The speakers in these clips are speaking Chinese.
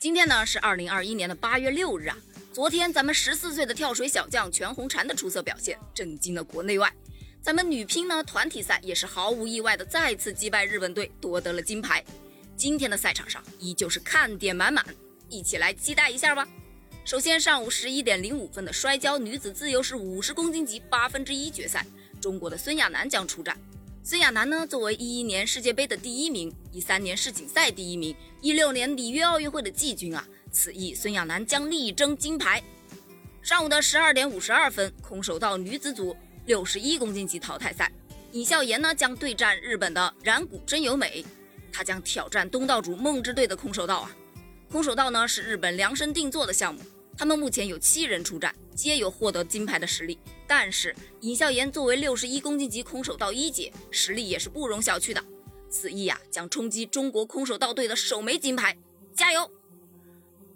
今天呢是二零二一年的八月六日啊。昨天咱们十四岁的跳水小将全红婵的出色表现，震惊了国内外。咱们女乒呢团体赛也是毫无意外的再次击败日本队，夺得了金牌。今天的赛场上依旧是看点满满，一起来期待一下吧。首先，上午十一点零五分的摔跤女子自由式五十公斤级八分之一决赛，中国的孙亚楠将出战。孙亚楠呢，作为一一年世界杯的第一名，一三年世锦赛第一名，一六年里约奥运会的季军啊，此役孙亚楠将力争金牌。上午的十二点五十二分，空手道女子组六十一公斤级淘汰赛，尹笑言呢将对战日本的染谷真由美，她将挑战东道主梦之队的空手道啊。空手道呢是日本量身定做的项目。他们目前有七人出战，皆有获得金牌的实力。但是尹笑言作为六十一公斤级空手道一姐，实力也是不容小觑的。此役呀，将冲击中国空手道队的首枚金牌，加油！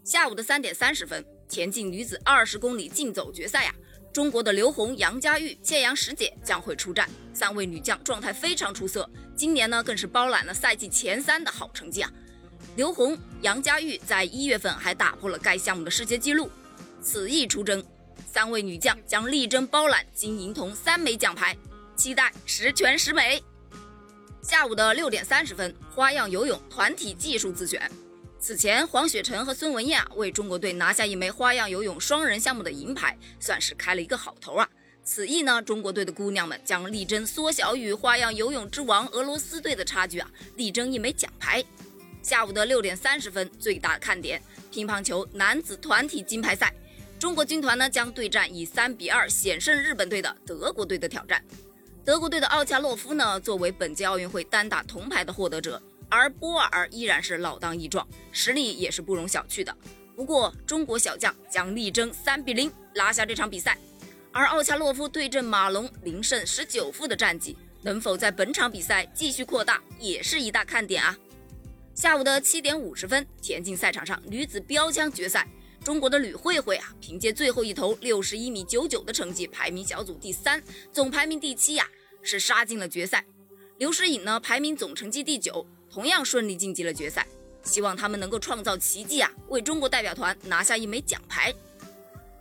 下午的三点三十分，田径女子二十公里竞走决赛呀，中国的刘虹、杨佳玉、谢阳石姐将会出战。三位女将状态非常出色，今年呢更是包揽了赛季前三的好成绩啊。刘虹、杨佳玉在一月份还打破了该项目的世界纪录。此役出征，三位女将将力争包揽金银铜三枚奖牌，期待十全十美。下午的六点三十分，花样游泳团体技术自选。此前，黄雪晨和孙文燕啊为中国队拿下一枚花样游泳双人项目的银牌，算是开了一个好头啊。此役呢，中国队的姑娘们将力争缩小与花样游泳之王俄罗斯队的差距啊，力争一枚奖牌。下午的六点三十分，最大看点乒乓球男子团体金牌赛，中国军团呢将对战以三比二险胜日本队的德国队的挑战。德国队的奥恰洛夫呢，作为本届奥运会单打铜牌的获得者，而波尔依然是老当益壮，实力也是不容小觑的。不过，中国小将将力争三比零拿下这场比赛，而奥恰洛夫对阵马龙零胜十九负的战绩，能否在本场比赛继续扩大，也是一大看点啊。下午的七点五十分，田径赛场上女子标枪决赛，中国的吕慧慧啊，凭借最后一投六十一米九九的成绩，排名小组第三，总排名第七呀，是杀进了决赛。刘诗颖呢，排名总成绩第九，同样顺利晋级了决赛。希望他们能够创造奇迹啊，为中国代表团拿下一枚奖牌。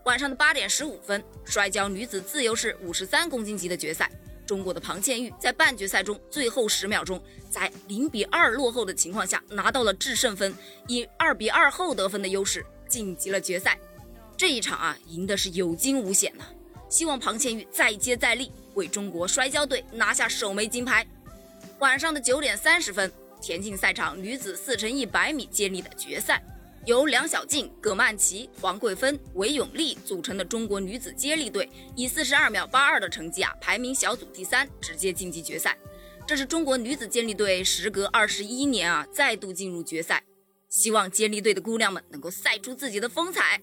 晚上的八点十五分，摔跤女子自由式五十三公斤级的决赛。中国的庞倩玉在半决赛中最后十秒钟，在零比二落后的情况下拿到了制胜分，以二比二后得分的优势晋级了决赛。这一场啊，赢的是有惊无险呐！希望庞倩玉再接再厉，为中国摔跤队拿下首枚金牌。晚上的九点三十分，田径赛场女子四乘一百米接力的决赛。由梁小静、葛曼棋、黄桂芬、韦永丽组成的中国女子接力队，以四十二秒八二的成绩啊，排名小组第三，直接晋级决赛。这是中国女子接力队时隔二十一年啊，再度进入决赛。希望接力队的姑娘们能够赛出自己的风采。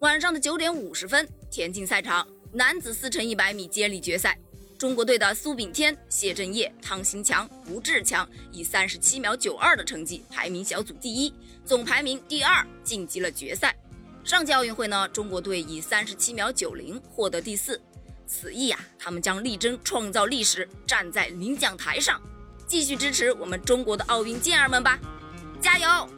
晚上的九点五十分，田径赛场男子四乘一百米接力决赛。中国队的苏炳添、谢震业、汤新强、吴志强以三十七秒九二的成绩排名小组第一，总排名第二，晋级了决赛。上届奥运会呢，中国队以三十七秒九零获得第四。此役啊，他们将力争创造历史，站在领奖台上，继续支持我们中国的奥运健儿们吧，加油！